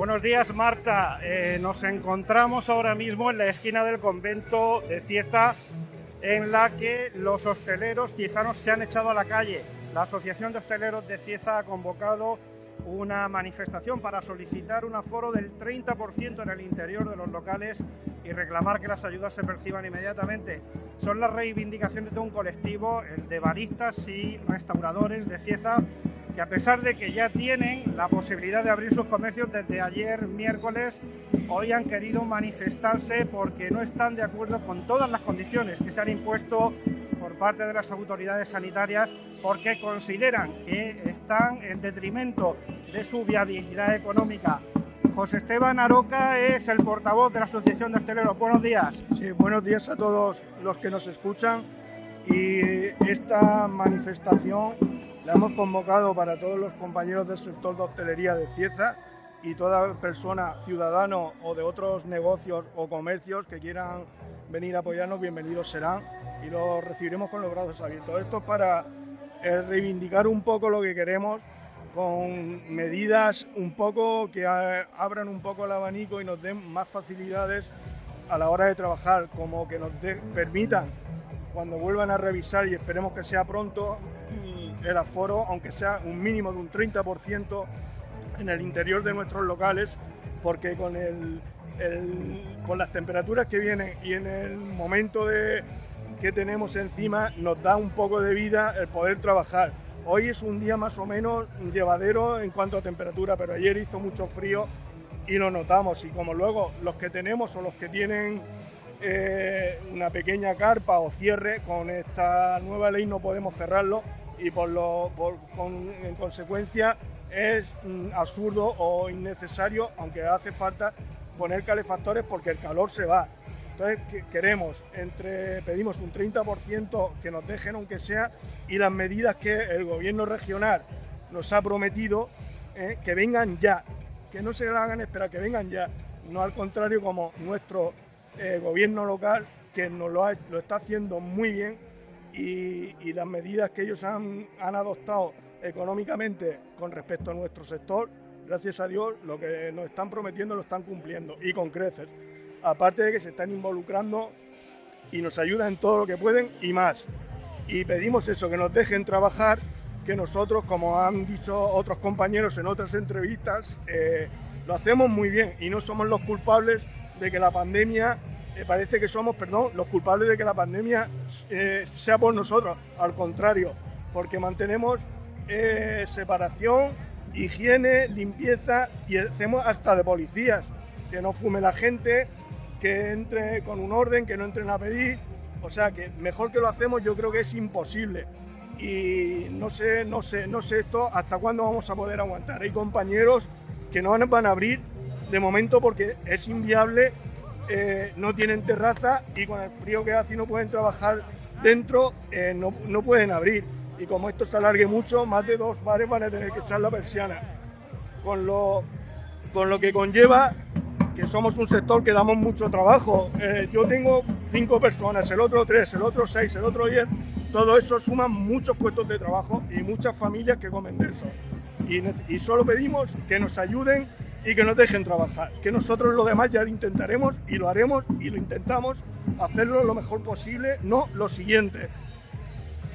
Buenos días, Marta. Eh, nos encontramos ahora mismo en la esquina del convento de Cieza, en la que los hosteleros ciezanos se han echado a la calle. La Asociación de Hosteleros de Cieza ha convocado una manifestación para solicitar un aforo del 30% en el interior de los locales y reclamar que las ayudas se perciban inmediatamente. Son las reivindicaciones de un colectivo, el de baristas y restauradores de Cieza, que a pesar de que ya tienen la posibilidad de abrir sus comercios desde ayer miércoles, hoy han querido manifestarse porque no están de acuerdo con todas las condiciones que se han impuesto por parte de las autoridades sanitarias porque consideran que están en detrimento de su viabilidad económica. José Esteban Aroca es el portavoz de la Asociación de Hosteleros. Buenos días. Sí, buenos días a todos los que nos escuchan. Y esta manifestación la hemos convocado para todos los compañeros del sector de hostelería de Cieza y toda persona, ciudadano o de otros negocios o comercios que quieran venir a apoyarnos, bienvenidos serán y los recibiremos con los brazos abiertos. Esto es para eh, reivindicar un poco lo que queremos con medidas un poco que abran un poco el abanico y nos den más facilidades a la hora de trabajar, como que nos permitan cuando vuelvan a revisar y esperemos que sea pronto el aforo, aunque sea un mínimo de un 30% en el interior de nuestros locales, porque con, el, con las temperaturas que vienen y en el momento de, que tenemos encima nos da un poco de vida el poder trabajar. Hoy es un día más o menos llevadero en cuanto a temperatura, pero ayer hizo mucho frío y lo notamos. Y como luego los que tenemos o los que tienen eh, una pequeña carpa o cierre, con esta nueva ley no podemos cerrarlo, y por lo, en consecuencia es mm, absurdo o innecesario, aunque hace falta poner calefactores porque el calor se va. Entonces queremos, entre, pedimos un 30% que nos dejen aunque sea y las medidas que el gobierno regional nos ha prometido eh, que vengan ya, que no se la hagan esperar, que vengan ya, no al contrario como nuestro eh, gobierno local que nos lo, lo está haciendo muy bien y, las medidas que ellos han, adoptado económicamente con respecto a nuestro sector, gracias a Dios, lo que nos están prometiendo lo están cumpliendo y con creces. Aparte de que se están involucrando y nos ayudan en todo lo que pueden y más. Y pedimos eso, que nos dejen trabajar, que nosotros, como han dicho otros compañeros en otras entrevistas, eh, lo hacemos muy bien y no somos los culpables de que la pandemia parece que somos, perdón, los culpables de que la pandemia eh, sea por nosotros. Al contrario, porque mantenemos eh, separación, higiene, limpieza y hacemos hasta de policías. Que no fume la gente, que entre con un orden, que no entren a pedir. O sea que mejor que lo hacemos yo creo que es imposible. Y no sé, no sé, no sé esto hasta cuándo vamos a poder aguantar. Hay compañeros que no van a abrir de momento porque es inviable eh, no tienen terraza y con el frío que hace no pueden trabajar dentro, eh, no, no, pueden abrir. Y como esto se alargue mucho, más de dos bares van a tener que echar la persiana. Con lo, con lo que conlleva que somos un sector que damos mucho trabajo. Eh, yo tengo cinco personas, el otro tres, el otro seis, el otro diez. Todo eso suma muchos puestos de trabajo y muchas familias que comen de eso. Y solo pedimos que nos ayuden y que nos dejen trabajar. Que nosotros lo demás ya lo intentaremos y lo haremos y lo intentamos hacerlo lo mejor posible, no lo siguiente.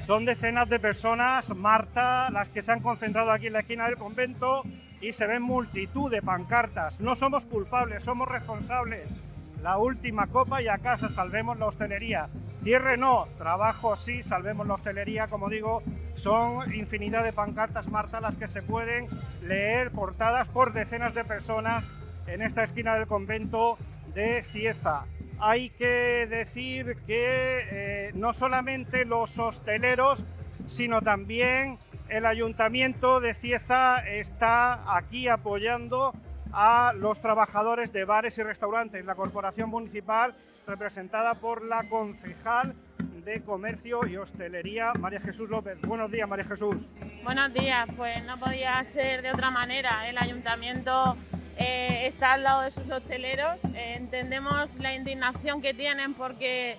Son decenas de personas, Marta, las que se han concentrado aquí en la esquina del convento y se ven multitud de pancartas. No somos culpables, somos responsables. La última copa y a casa salvemos la hostelería. Cierre no, trabajo sí, salvemos la hostelería, como digo, son infinidad de pancartas, Marta, las que se pueden leer portadas por decenas de personas en esta esquina del convento de Cieza. Hay que decir que eh, no solamente los hosteleros, sino también el ayuntamiento de Cieza está aquí apoyando a los trabajadores de bares y restaurantes. La corporación municipal, representada por la concejal de Comercio y Hostelería, María Jesús López. Buenos días, María Jesús. Buenos días, pues no podía ser de otra manera. El ayuntamiento eh, está al lado de sus hosteleros. Eh, entendemos la indignación que tienen porque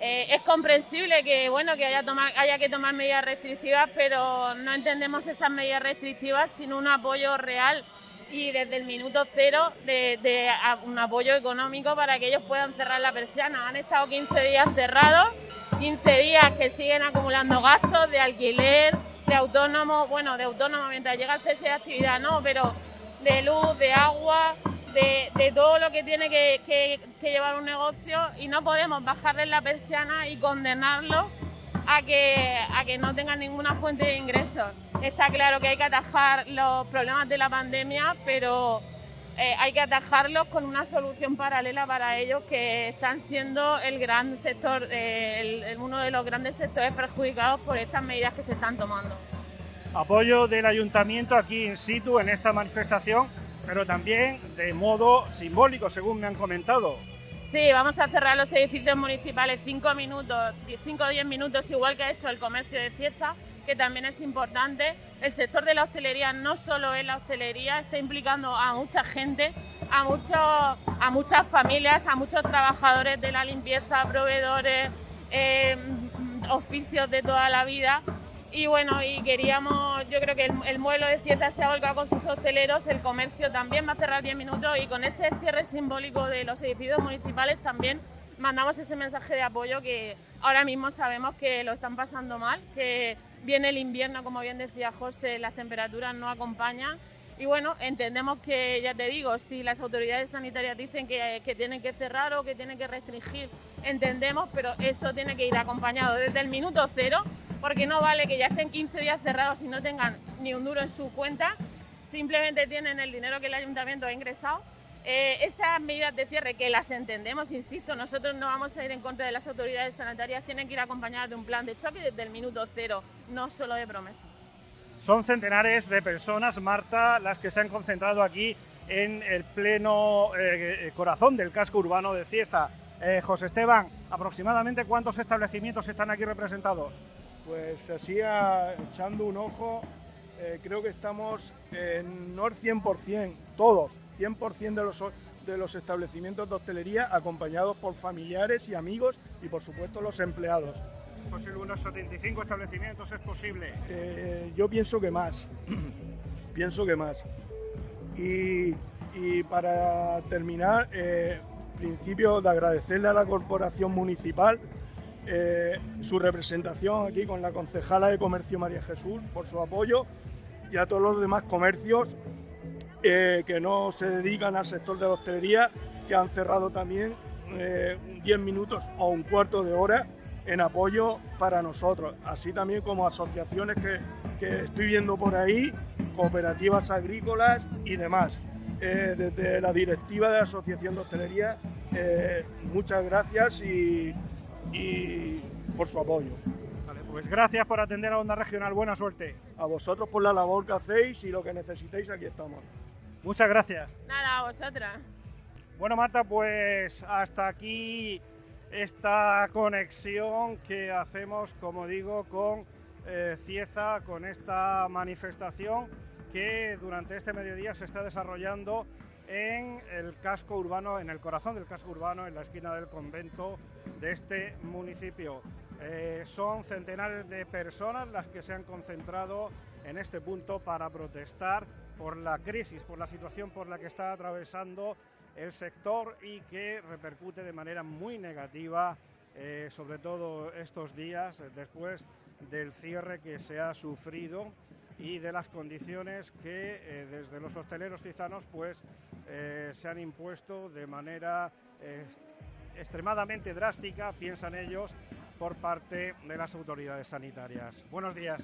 eh, es comprensible que bueno que haya, haya que tomar medidas restrictivas, pero no entendemos esas medidas restrictivas sin un apoyo real y desde el minuto cero de, un apoyo económico para que ellos puedan cerrar la persiana. Han estado 15 días cerrados, 15 días que siguen acumulando gastos de alquiler, de autónomo, bueno, de autónomo mientras llega el cese de actividad no, pero de luz, de agua, de, todo lo que tiene que, llevar un negocio y no podemos bajarles la persiana y condenarlos a que, a que no tengan ninguna fuente de ingresos. Está claro que hay que atajar los problemas de la pandemia, pero eh, hay que atajarlos con una solución paralela para ellos que están siendo el gran sector, eh, uno de los grandes sectores perjudicados por estas medidas que se están tomando. Apoyo del ayuntamiento aquí in situ en esta manifestación, pero también de modo simbólico, según me han comentado. Sí, vamos a cerrar los edificios municipales cinco minutos, cinco o diez minutos, igual que ha hecho el comercio de fiesta que también es importante. El sector de la hostelería no solo es la hostelería, está implicando a mucha gente, a, muchos, a muchas familias, a muchos trabajadores de la limpieza, proveedores, eh, oficios de toda la vida. Y bueno, y queríamos, yo creo que el, el de fiesta se ha volcado con sus hosteleros, el comercio también va a cerrar 10 minutos y con ese cierre simbólico de los edificios municipales también mandamos ese mensaje de apoyo que ahora mismo sabemos que lo están pasando mal, que Viene el invierno, como bien decía José, las temperaturas no acompañan. Y bueno, entendemos que, ya te digo, si las autoridades sanitarias dicen que, tienen que cerrar o que tienen que restringir, entendemos, pero eso tiene que ir acompañado desde el minuto cero, porque no vale que ya estén 15 días cerrados y no tengan ni un duro en su cuenta, simplemente tienen el dinero que el ayuntamiento ha ingresado eh, esas medidas de cierre que las entendemos, insisto, nosotros no vamos a ir en contra de las autoridades sanitarias, tienen que ir acompañadas de un plan de choque desde el minuto cero, no solo de promesa. Son centenares de personas, Marta, las que se han concentrado aquí en el pleno eh, corazón del casco urbano de Cieza. Eh, José Esteban, aproximadamente cuántos establecimientos están aquí representados? Pues así echando un ojo, creo que estamos en no el 100%, todos, 100% de los, de los establecimientos de hostelería acompañados por familiares y amigos y por supuesto los empleados. ¿Es posible unos 75 establecimientos? ¿Es posible? Eh, yo pienso que más, pienso que más. Y, para terminar, eh, principio de agradecerle a la corporación municipal eh, su representación aquí con la concejala de Comercio María Jesús por su apoyo y a todos los demás comercios eh, que no se dedican al sector de la hostelería, que han cerrado también 10 eh, minutos o un cuarto de hora en apoyo para nosotros, así también como asociaciones que, que estoy viendo por ahí, cooperativas agrícolas y demás. Eh, desde la directiva de la Asociación de Hostelería, muchas gracias y, y por su apoyo. Vale, pues gracias por atender a Onda Regional, buena suerte. A vosotros por la labor que hacéis y lo que necesitéis, aquí estamos. Muchas gracias. Nada, a vosotras. Bueno, Marta, pues hasta aquí esta conexión que hacemos, como digo, con eh, Cieza, con esta manifestación que durante este mediodía se está desarrollando en el casco urbano, en el corazón del casco urbano, en la esquina del convento de este municipio. Eh, son centenares de personas las que se han concentrado en este punto para protestar por la crisis, por la situación por la que está atravesando el sector y que repercute de manera muy negativa, eh, sobre todo estos días, eh, después del cierre que se ha sufrido y de las condiciones que eh, desde los hosteleros cizanos pues se han impuesto de manera extremadamente drástica, piensan ellos, por parte de las autoridades sanitarias. Buenos días.